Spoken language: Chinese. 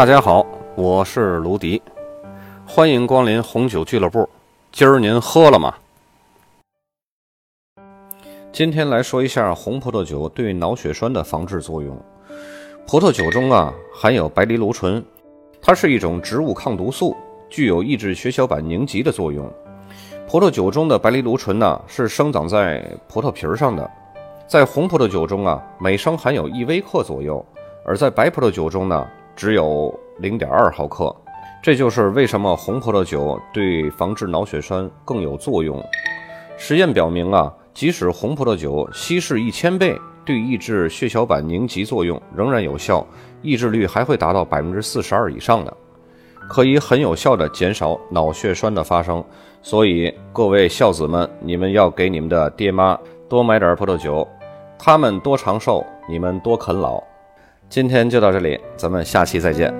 大家好，我是卢迪，欢迎光临红酒俱乐部。今儿您喝了吗？今天来说一下红葡萄酒对脑血栓的防治作用。葡萄酒中啊含有白藜芦醇，它是一种植物抗毒素，具有抑制血小板凝集的作用。葡萄酒中的白藜芦醇呢是生长在葡萄皮儿上的，在红葡萄酒中啊每升含有一微克左右，而在白葡萄酒中呢。只有零点二毫克，这就是为什么红葡萄酒对防治脑血栓更有作用。实验表明啊，即使红葡萄酒稀释一千倍，对抑制血小板凝集作用仍然有效，抑制率还会达到百分之四十二以上的，可以很有效的减少脑血栓的发生。所以各位孝子们，你们要给你们的爹妈多买点葡萄酒，他们多长寿，你们多啃老。今天就到这里，咱们下期再见。